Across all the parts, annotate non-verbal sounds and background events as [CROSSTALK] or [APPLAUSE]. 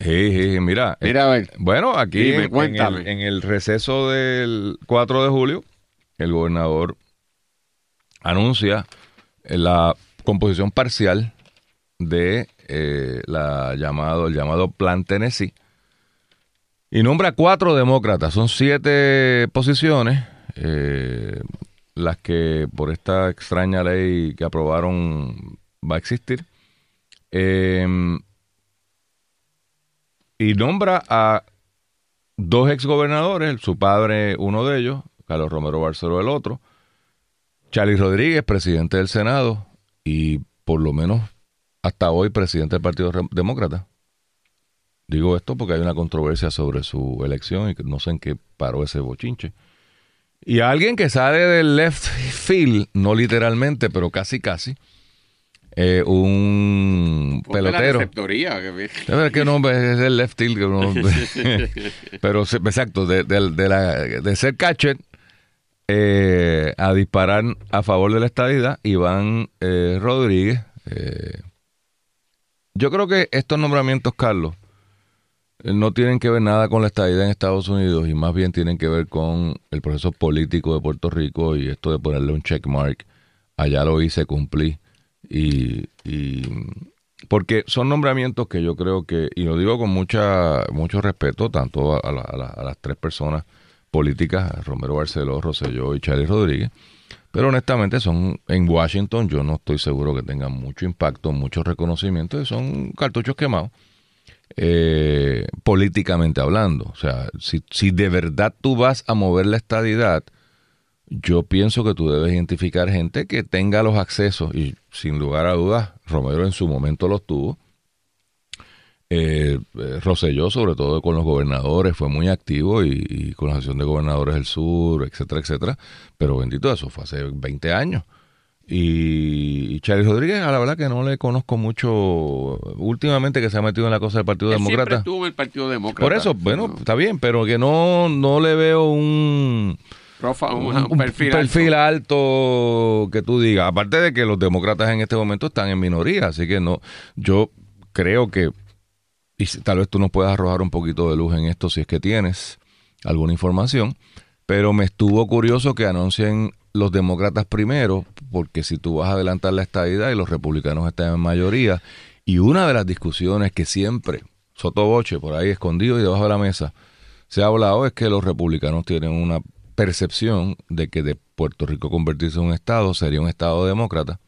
Sí, sí, sí, mira. Mira, a ver. Bueno, aquí Dime, en- el, en el receso del 4 de julio, el gobernador anuncia la composición parcial de eh, la llamado, el llamado Plan Tennessee y nombra cuatro demócratas. Son siete posiciones, eh, las que por esta extraña ley que aprobaron va a existir. Eh, y nombra a dos exgobernadores, su padre uno de ellos, Carlos Romero Barceló el otro, Charlie Rodríguez, presidente del Senado y por lo menos hasta hoy presidente del Partido Demócrata. Digo esto porque hay una controversia sobre su elección y no sé en qué paró ese bochinche. Y a alguien que sale del left field, no literalmente, pero casi casi, eh, un Ponte la pelotero. receptoría, que- Es verdad que no, es el left field. que no- [LAUGHS] [LAUGHS] pero exacto, de, de- de la- de ser catcher eh, a disparar a favor de la estadidad, Iván eh, Rodríguez. yo creo que estos nombramientos, Carlos, no tienen que ver nada con la estadidad en Estados Unidos y más bien tienen que ver con el proceso político de Puerto Rico y esto de ponerle un checkmark. Allá lo hice, cumplí. Y, y porque son nombramientos que yo creo que, y lo digo con mucha mucho respeto, tanto a, a a las tres personas políticas, Romero Barceló, Rosselló y Charlie Rodríguez, pero honestamente son en Washington, yo no estoy seguro que tengan mucho impacto, mucho reconocimiento, y son cartuchos quemados, eh, políticamente hablando. O sea, si, si de verdad tú vas a mover la estadidad, yo pienso que tú debes identificar gente que tenga los accesos y sin lugar a dudas, Romero en su momento los tuvo. Eh, eh, Rosselló, sobre todo con los gobernadores, fue muy activo y, y con la Asociación de Gobernadores del Sur, etcétera, etcétera. Pero bendito, eso fue hace 20 años. Y, y Charlie Rodríguez, a la verdad que no le conozco mucho últimamente que se ha metido en la cosa del Partido Él siempre Demócrata. estuvo en el Partido Demócrata. Por eso, bueno, está bien, pero que no, no le veo un, Profa- un, un un perfil, alto. alto que tú digas. Aparte de que los demócratas en este momento están en minoría, así que no, yo creo que, y tal vez tú nos puedas arrojar un poquito de luz en esto si es que tienes alguna información, pero me estuvo curioso que anuncien los demócratas primero, porque si tú vas a adelantar la estadidad y los republicanos están en mayoría, y una de las discusiones que siempre, sotoboche, por ahí escondido y debajo de la mesa, se ha hablado es que los republicanos tienen una percepción de que de Puerto Rico convertirse en un estado sería un estado demócrata,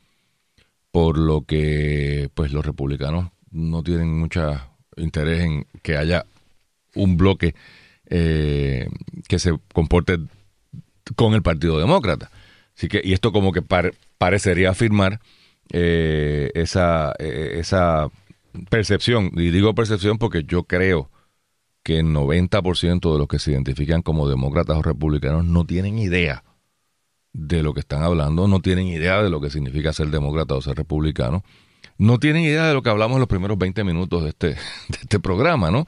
por lo que pues los republicanos no tienen mucho interés en que haya un bloque eh, que se comporte con el Partido Demócrata. Así que, y esto como que par- parecería afirmar eh, esa, eh, esa percepción. Y digo percepción porque yo creo que el 90% de los que se identifican como demócratas o republicanos no tienen idea de lo que están hablando, no tienen idea de lo que significa ser demócrata o ser republicano, no tienen idea de lo que hablamos en los primeros 20 minutos de este, [LAUGHS] de este programa, ¿no?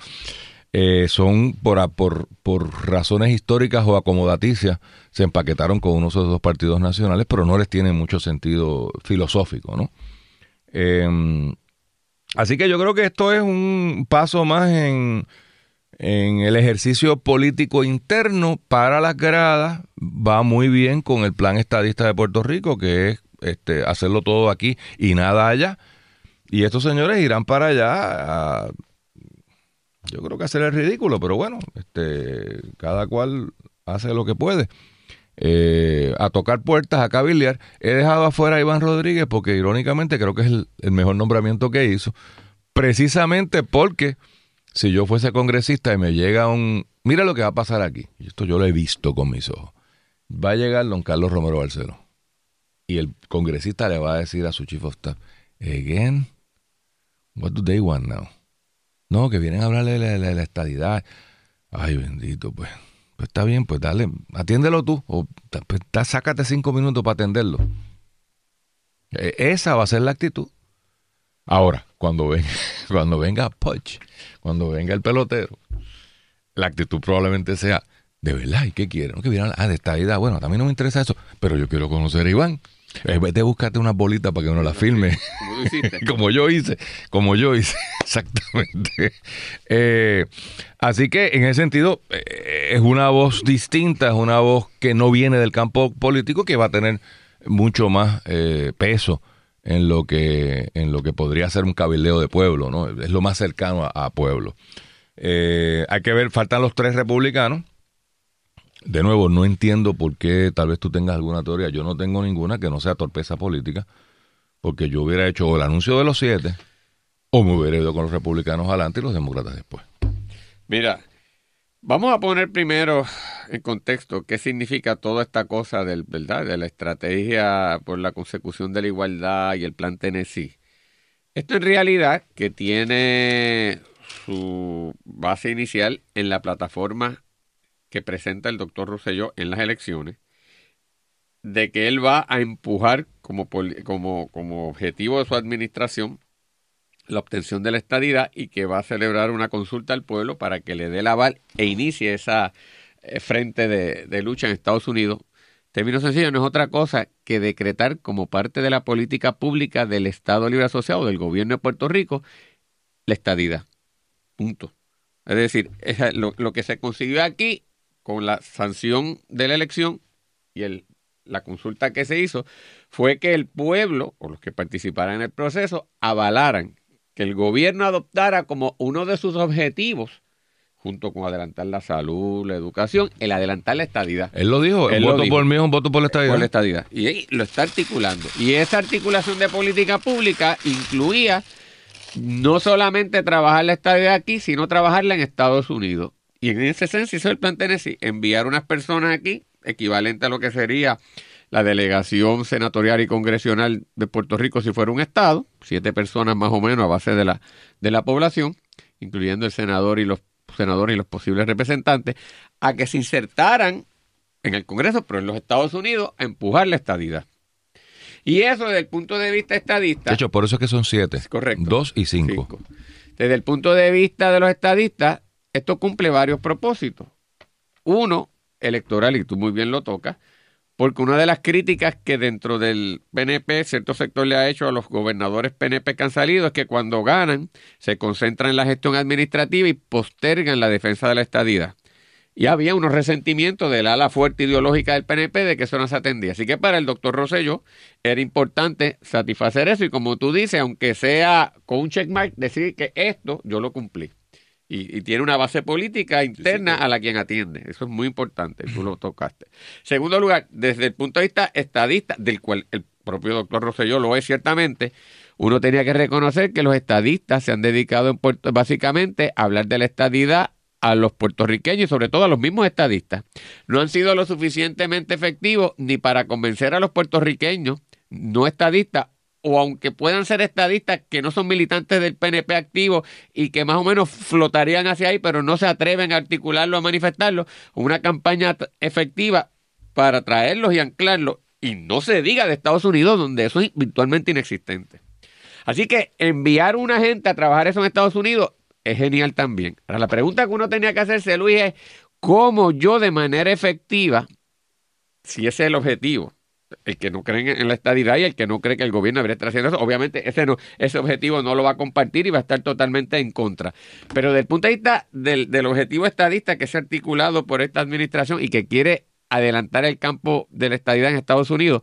Eh, son por, por, por razones históricas o acomodaticias, se empaquetaron con uno de esos dos partidos nacionales, pero no les tiene mucho sentido filosófico, ¿no? Eh, así que yo creo que esto es un paso más en, en el ejercicio político interno para las gradas. Va muy bien con el plan estadista de Puerto Rico, que es este, hacerlo todo aquí y nada allá. Y estos señores irán para allá a, yo creo que hacer el ridículo, pero bueno, este, cada cual hace lo que puede. Eh, a tocar puertas, a cabildear. He dejado afuera a Iván Rodríguez porque irónicamente creo que es el, el mejor nombramiento que hizo. Precisamente porque si yo fuese congresista y me llega un... Mira lo que va a pasar aquí. Esto yo lo he visto con mis ojos. Va a llegar don Carlos Romero Barceló. Y el congresista le va a decir a su chief of staff, again, what do they want now? No, que vienen a hablarle de la, la estadidad. Ay, bendito, pues. pues está bien, pues dale, atiéndelo tú, o pues, sácate cinco minutos para atenderlo. E- Esa va a ser la actitud. Ahora, cuando venga, [LAUGHS] cuando venga Poch, cuando venga el pelotero, la actitud probablemente sea, de verdad, ¿y qué quieren? ¿No que vieran? Ah, de esta idea, bueno, también no me interesa eso, pero yo quiero conocer a Iván. Eh, vete, búscate unas bolitas para que uno las firme. Como tú hiciste. [LAUGHS] como yo hice, como yo hice, [LAUGHS] exactamente. Eh, así que en ese sentido eh, es una voz distinta, es una voz que no viene del campo político, que va a tener mucho más eh, peso en lo que en lo que podría ser un cabildeo de pueblo, ¿no? Es lo más cercano a, pueblo. Eh, hay que ver, faltan los tres republicanos. De nuevo, no entiendo por qué tal vez tú tengas alguna teoría. Yo no tengo ninguna que no sea torpeza política porque yo hubiera hecho el anuncio de los siete o me hubiera ido con los republicanos adelante y los demócratas después. Mira, vamos a poner primero en contexto qué significa toda esta cosa del, de la estrategia por la consecución de la igualdad y el plan Tennessee. Esto en realidad que tiene su base inicial en la plataforma que presenta el doctor Rosselló en las elecciones, de que él va a empujar como, como objetivo de su administración la obtención de la estadidad y que va a celebrar una consulta al pueblo para que le dé el aval e inicie esa eh, frente de, de lucha en Estados Unidos. Término sencillo, no es otra cosa que decretar como parte de la política pública del Estado Libre Asociado, del gobierno de Puerto Rico, la estadidad. Punto. Es decir, esa- lo, lo que se consiguió aquí con la sanción de la elección y el, la consulta que se hizo fue que el pueblo o los que participaran en el proceso avalaran que el gobierno adoptara como uno de sus objetivos, junto con adelantar la salud, la educación, el adelantar la estadidad. Él lo dijo, el voto dijo. por mí es un voto por la estadidad. Por la estadidad. Y ahí lo está articulando. Y esa articulación de política pública incluía no solamente trabajar la estadidad aquí, sino trabajarla en Estados Unidos. Y en ese sentido hizo el plan Tennessee, enviar unas personas aquí, equivalente a lo que sería la delegación senatorial y congresional de Puerto Rico si fuera un estado, siete personas más o menos a base de la, de la población, incluyendo el senador y los senadores y los posibles representantes, a que se insertaran en el Congreso, pero en los Estados Unidos, a empujar la estadidad. Y eso desde el punto de vista estadista. De hecho, por eso es que son siete. Es correcto. Dos y cinco. Cinco. Desde el punto de vista de los estadistas, esto cumple varios propósitos. Uno, electoral, y tú muy bien lo tocas, porque una de las críticas que dentro del PNP cierto sector le ha hecho a los gobernadores PNP que han salido es que cuando ganan se concentran en la gestión administrativa y postergan la defensa de la estadidad. Y había unos resentimientos del ala fuerte ideológica del PNP de que eso no se atendía. Así que para el doctor Rosselló era importante satisfacer eso y como tú dices, aunque sea con un checkmark, decir que esto yo lo cumplí. Y, y tiene una base política interna a la quien atiende. Eso es muy importante, tú lo tocaste. Segundo lugar, desde el punto de vista estadista, del cual el propio doctor Rosselló lo es ciertamente, uno tenía que reconocer que los estadistas se han dedicado en Puerto, básicamente a hablar de la estadidad a los puertorriqueños y sobre todo a los mismos estadistas. No han sido lo suficientemente efectivos ni para convencer a los puertorriqueños no estadistas o aunque puedan ser estadistas que no son militantes del PNP activo y que más o menos flotarían hacia ahí, pero no se atreven a articularlo, a manifestarlo, una campaña efectiva para traerlos y anclarlos. Y no se diga de Estados Unidos, donde eso es virtualmente inexistente. Así que enviar una gente a trabajar eso en Estados Unidos es genial también. Ahora, la pregunta que uno tenía que hacerse, Luis, es cómo yo de manera efectiva, si ese es el objetivo, el que no cree en la estadidad y el que no cree que el gobierno debería estar haciendo eso, obviamente ese, no, ese objetivo no lo va a compartir y va a estar totalmente en contra. Pero desde el punto de vista del, del objetivo estadista que ha articulado por esta administración y que quiere adelantar el campo de la estadidad en Estados Unidos,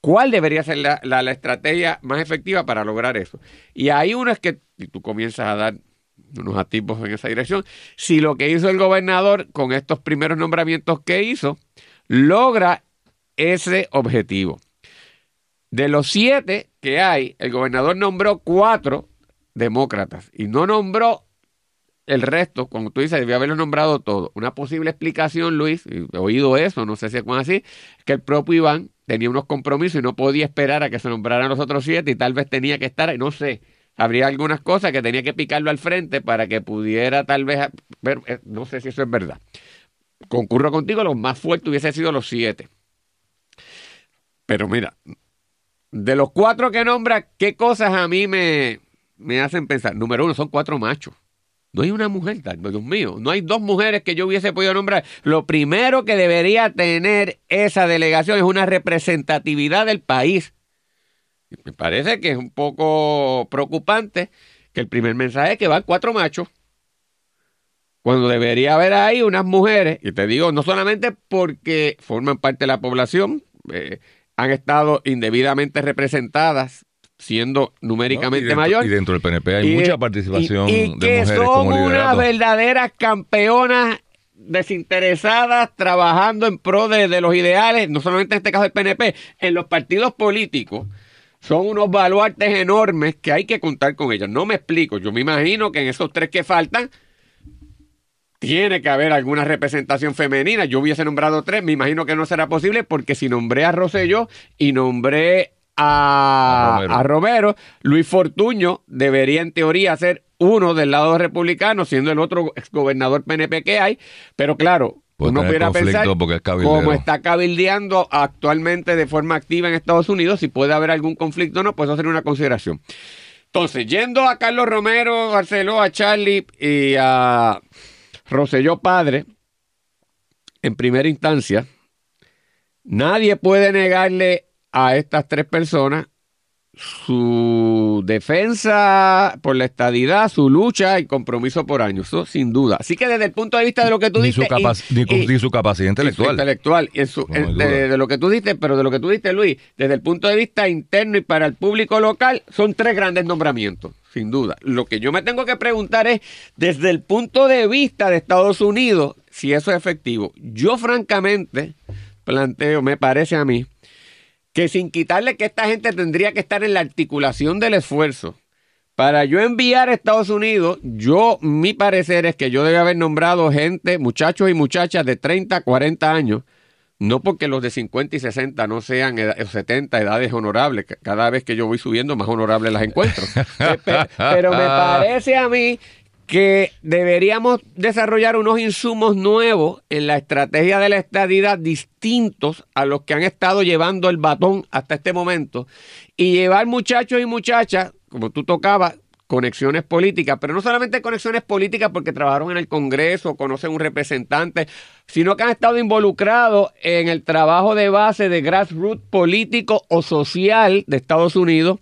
¿cuál debería ser la, la- estrategia más efectiva para lograr eso? Y uno es que, y tú comienzas a dar unos atipos en esa dirección, si lo que hizo el gobernador con estos primeros nombramientos que hizo, logra ese objetivo. De los siete que hay, el gobernador nombró cuatro demócratas y no nombró el resto, como tú dices, debió haberlo nombrado todo. Una posible explicación, Luis, he oído eso, no sé si es así, que el propio Iván tenía unos compromisos y no podía esperar a que se nombraran los otros siete y tal vez tenía que estar, no sé, habría algunas cosas que tenía que picarlo al frente para que pudiera tal vez, ver, eh, no sé si eso es verdad. concurro contigo, los más fuertes hubiesen sido los siete. Pero mira, de los cuatro que nombra, ¿qué cosas a mí me, me hacen pensar? Número uno, son cuatro machos. No hay una mujer, Dios mío, no hay dos mujeres que yo hubiese podido nombrar. Lo primero que debería tener esa delegación es una representatividad del país. Me parece que es un poco preocupante que el primer mensaje es que van cuatro machos, cuando debería haber ahí unas mujeres, y te digo, no solamente porque forman parte de la población, eh, han estado indebidamente representadas siendo numéricamente y dentro, mayor. Y dentro del PNP hay Y- mucha participación y, y de que mujeres son como unas verdaderas campeonas desinteresadas trabajando en pro de, de los ideales, no solamente en este caso del PNP, en los partidos políticos. Son unos baluartes enormes que hay que contar con ellos. No me explico. Yo me imagino que en esos tres que faltan tiene que haber alguna representación femenina. Yo hubiese nombrado tres, me imagino que no será posible porque si nombré a Rosselló y nombré a, A Romero. a Romero, Luis Fortuño debería en teoría ser uno del lado republicano, siendo el otro exgobernador PNP que hay, pero claro, Puede uno pudiera pensar porque es cabildero. como está cabildeando actualmente de forma activa en Estados Unidos, si puede haber algún conflicto o no, pues eso sería una consideración. Entonces, yendo a Carlos Romero, Barceló, a Charlie y a Roselló Padre, en primera instancia, nadie puede negarle a estas tres personas su defensa por la estadidad, su lucha y compromiso por años, eso sin duda. Así que desde el punto de vista de lo que tú ni, su y- ni, su capacidad su intelectual. Y su- No de, de lo que tú dices, pero de lo que tú dices, Luis, desde el punto de vista interno y para el público local, son tres grandes nombramientos, sin duda. Lo que yo me tengo que preguntar es, desde el punto de vista de Estados Unidos, si eso es efectivo. Yo, francamente, planteo, me parece a mí, que sin quitarle que esta gente tendría que estar en la articulación del esfuerzo. Para yo enviar a Estados Unidos, yo, mi parecer es que yo debe haber nombrado gente, muchachos y muchachas de 30, 40 años, no porque los de 50 y 60 no sean eda- o 70 edades honorables, cada vez que yo voy subiendo más honorables las encuentro. [LAUGHS] Pe- Pero me parece a mí que deberíamos desarrollar unos insumos nuevos en la estrategia de la estadidad distintos a los que han estado llevando el batón hasta este momento y llevar muchachos y muchachas, como tú tocabas, conexiones políticas, pero no solamente conexiones políticas porque trabajaron en el Congreso, conocen un representante, sino que han estado involucrados en el trabajo de base de grassroots político o social de Estados Unidos,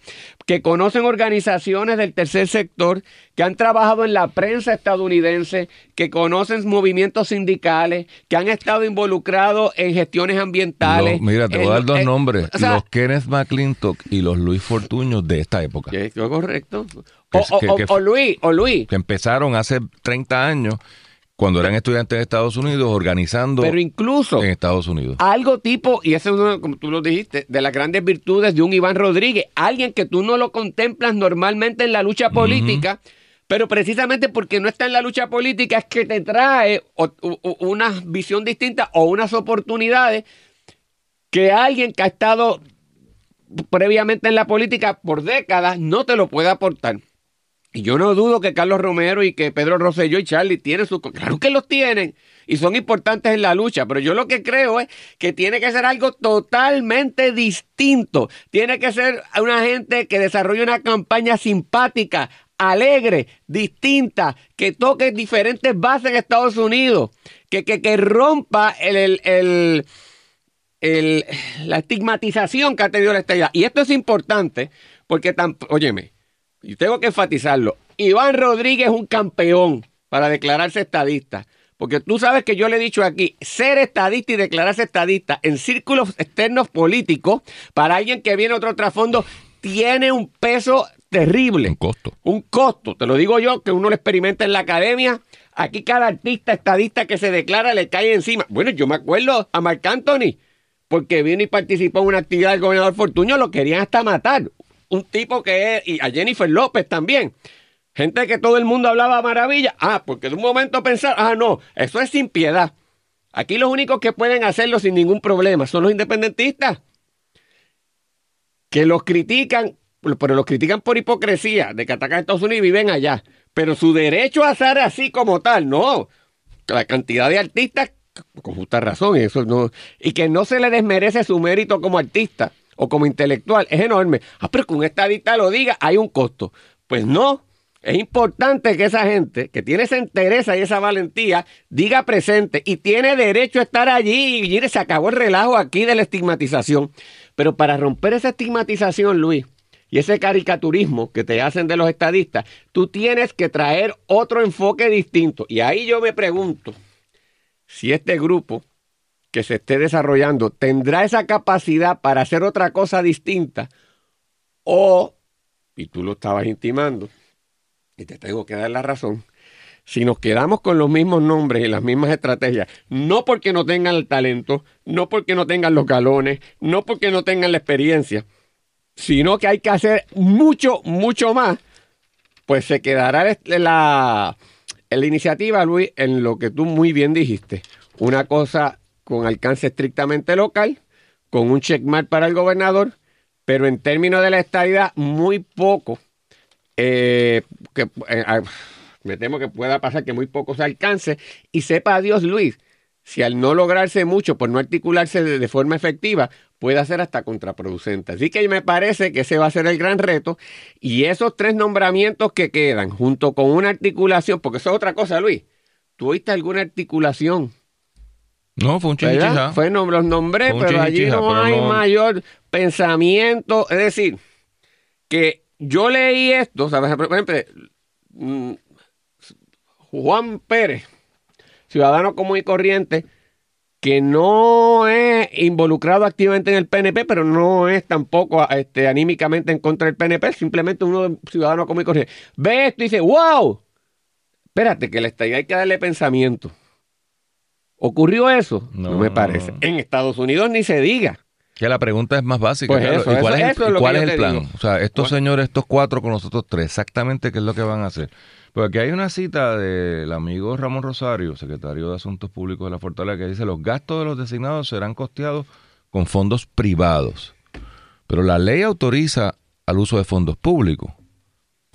que conocen organizaciones del tercer sector, que han trabajado en la prensa estadounidense, que conocen movimientos sindicales, que han estado involucrados en gestiones ambientales. Mira, te voy a dar dos en- nombres. o sea, los Kenneth McClintock y los Luis Fortuño de esta época. es correcto. Que- O, o- que- o- que- o Luis, o Luis, Que empezaron hace 30 años, cuando eran estudiantes de Estados Unidos, organizando pero incluso en Estados Unidos. algo tipo, y ese es uno, como tú lo dijiste, de las grandes virtudes de un Iván Rodríguez, alguien que tú no lo contemplas normalmente en la lucha política, pero precisamente porque no está en la lucha política es que te trae o- o- una visión distinta o unas oportunidades que alguien que ha estado previamente en la política por décadas no te lo puede aportar. Y yo no dudo que Carlos Romero y que Pedro Rosselló y Charlie tienen sus... Claro que los tienen y son importantes en la lucha, pero yo lo que creo es que tiene que ser algo totalmente distinto. Tiene que ser una gente que desarrolle una campaña simpática, alegre, distinta, que toque diferentes bases en Estados Unidos, que, que, que rompa el- el- el, la estigmatización que ha tenido la estadía. Y esto es importante porque, tan, óyeme, y tengo que enfatizarlo, Iván Rodríguez es un campeón para declararse estadista. Porque tú sabes que yo le he dicho aquí, ser estadista y declararse estadista en círculos externos políticos, para alguien que viene otro trasfondo, tiene un peso terrible. En costo. Un costo, te lo digo yo, que uno lo experimenta en la academia. Aquí cada artista estadista que se declara le cae encima. Bueno, yo me acuerdo a Marc Anthony, porque vino y participó en una actividad del gobernador Fortuño, lo querían hasta matar. Un tipo que es, y a Jennifer López también. Gente que todo el mundo hablaba maravilla. Ah, porque de un momento pensar, ah, no, eso es sin piedad. Aquí los únicos que pueden hacerlo sin ningún problema son los independentistas que los critican, pero los critican por hipocresía, de que atacan a Estados Unidos y viven allá. Pero su derecho a ser así como tal, no. La cantidad de artistas con justa razón, eso no, y que no se le desmerece su mérito como artista o como intelectual, es enorme. Ah, pero que un estadista lo diga, hay un costo. Pues no, es importante que esa gente que tiene esa entereza y esa valentía diga presente y tiene derecho a estar allí. Y se acabó el relajo aquí de la estigmatización. Pero para romper esa estigmatización, Luis, y ese caricaturismo que te hacen de los estadistas, tú tienes que traer otro enfoque distinto. Y ahí yo me pregunto si este grupo que se esté desarrollando tendrá esa capacidad para hacer otra cosa distinta o, y tú lo estabas intimando, y te tengo que dar la razón, si nos quedamos con los mismos nombres y las mismas estrategias, no porque no tengan el talento, no porque no tengan los galones, no porque no tengan la experiencia, sino que hay que hacer mucho, mucho más, pues se quedará la, la iniciativa, Luis, en lo que tú muy bien dijiste. Una cosa con alcance estrictamente local, con un checkmark para el gobernador, pero en términos de la estadidad, muy poco. Eh, eh, ah, me temo que pueda pasar que muy poco se alcance. Y sepa Dios, Luis, si al no lograrse mucho, por no articularse de, de, forma efectiva, puede ser hasta contraproducente. Así que me parece que ese va a ser el gran reto. Y esos tres nombramientos que quedan, junto con una articulación, porque eso es otra cosa, Luis. ¿Tú oíste alguna articulación? No, fue un chinchija. Fue nom los nombré, pero allí no hay no... mayor pensamiento. Es decir, que yo leí esto, ¿sabes? Por ejemplo, mm, Juan Pérez, ciudadano común y corriente, que no es involucrado activamente en el PNP, pero no es tampoco este, anímicamente en contra del PNP, simplemente uno ciudadano común y corriente. Ve esto y dice, wow, espérate, que le hay que darle pensamiento. ¿Ocurrió eso? No, no me parece. En Estados Unidos ni se diga. Que la pregunta es más básica. Pues eso, ¿Y cuál eso, es el, cuál es el plan? digo. O sea, estos Bueno. señores, estos cuatro con nosotros tres, exactamente qué es lo que van a hacer. Porque aquí hay una cita del amigo Ramón Rosario, secretario de Asuntos Públicos de la Fortaleza, que dice los gastos de los designados serán costeados con fondos privados. Pero la ley autoriza al uso de fondos públicos.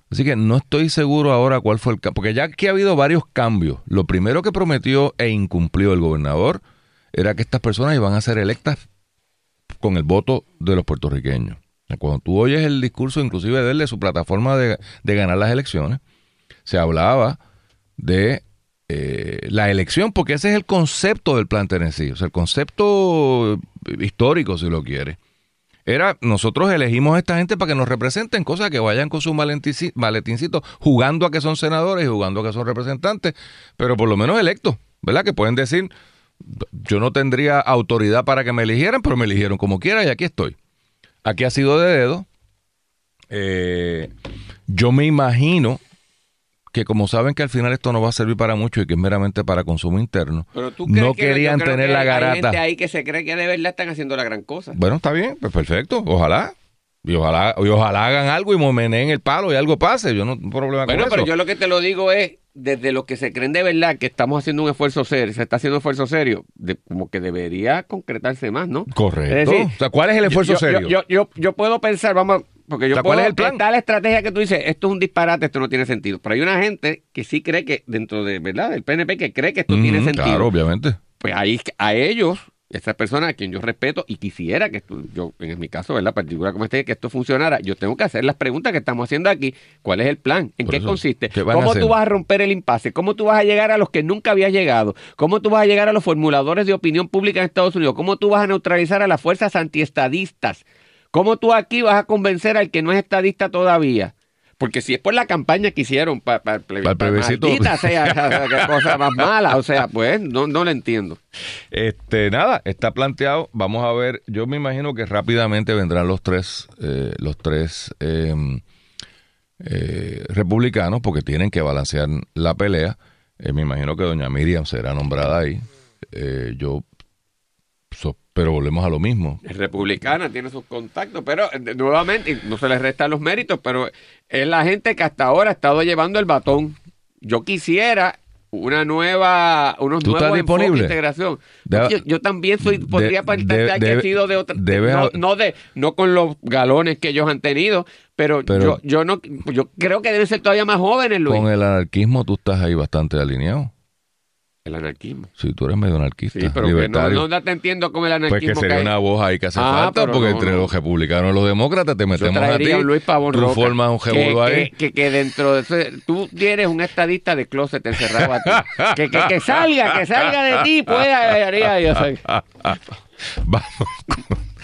Así que no estoy seguro ahora cuál fue el cambio. Porque ya aquí ha habido varios cambios. Lo primero que prometió e incumplió el gobernador era que estas personas iban a ser electas con el voto de los puertorriqueños. Cuando tú oyes el discurso, inclusive de él, de su plataforma de, de ganar las elecciones, se hablaba de eh, la elección, porque ese es el concepto del plan Tennessee, o sea, el concepto histórico, si lo quiere. Era, nosotros elegimos a esta gente para que nos representen, cosas que vayan con su maletincito, jugando a que son senadores y jugando a que son representantes, pero por lo menos electos, ¿verdad? Que pueden decir, yo no tendría autoridad para que me eligieran, pero me eligieron como quiera y aquí estoy. Aquí ha sido de dedo. Eh, yo me imagino que como saben que al final esto no va a servir para mucho y que es meramente para consumo interno, Pero tú crees no que- querían tener que la Hay garata. gente ahí que se cree que de verdad están haciendo la gran cosa. Bueno, está bien, pues perfecto, ojalá. Y ojalá, y ojalá hagan algo y momeneen el palo y algo pase. Yo no tengo problema Bueno, con pero eso. yo lo que te lo digo es, desde los que se creen de verdad que estamos haciendo un esfuerzo serio, se está haciendo un esfuerzo serio, de- como que debería concretarse más, ¿no? Correcto. Decir, o sea, ¿cuál es el esfuerzo yo- serio? Yo, yo, yo puedo pensar, vamos, porque yo O sea, puedo, ¿cuál es el plan? está la estrategia que tú dices, esto es un disparate, esto no tiene sentido. Pero hay una gente que sí cree que, dentro de, ¿verdad? Del PNP, que cree que esto tiene sentido. Claro, obviamente. Pues ahí a ellos, esas personas a quien yo respeto y quisiera que esto, yo, en mi caso, ¿verdad? Particular como este, que esto funcionara, yo tengo que hacer las preguntas que estamos haciendo aquí. ¿Cuál es el plan? ¿En Por qué eso, consiste? ¿qué van a ¿Cómo tú vas a romper el impasse? ¿Cómo tú vas a llegar a los que nunca habías llegado? ¿Cómo tú vas a llegar a los formuladores de opinión pública en Estados Unidos? ¿Cómo tú vas a neutralizar a las fuerzas antiestadistas? ¿Cómo tú aquí vas a convencer al que no es estadista todavía? Porque si es por la campaña que hicieron para el Pa' maldita sea, [LAUGHS] cosa más mala. O sea, pues no, no lo entiendo. Este, nada, está planteado. Vamos a ver. Yo me imagino que rápidamente vendrán los tres, eh, los tres eh, eh, republicanos, porque tienen que balancear la pelea. Eh, me imagino que doña Miriam será nombrada ahí. Eh, yo, so- pero volvemos a lo mismo. Es republicana, tiene sus contactos, pero eh, nuevamente, no se le restan los méritos, pero es la gente que hasta ahora ha estado llevando el batón. Yo quisiera una nueva, unos ¿Tú estás nuevos enfoques de integración. Yo, yo también soy, podría de- que he debe- sido de otra, debes no, no de, no con los galones que ellos han tenido, pero, Pero- yo, yo no, yo creo que deben ser todavía más jóvenes, Luis. Con el anarquismo tú estás ahí bastante alineado. El anarquismo. Si tú eres medio anarquista, Sí, pero que no, libertario. no te entiendo como el pues anarquismo que sería hay. una voz ahí que hace Ah, falta, porque no, entre no. los republicanos y los demócratas te metemos a ti. Luis Pavón tú Roca, formas un que, ahí. que, que, que dentro de ese, tú tienes un estadista de closet encerrado a ti. que, que, que salga, que salga de ti, pues haría yo soy. [LAUGHS] Vamos. con-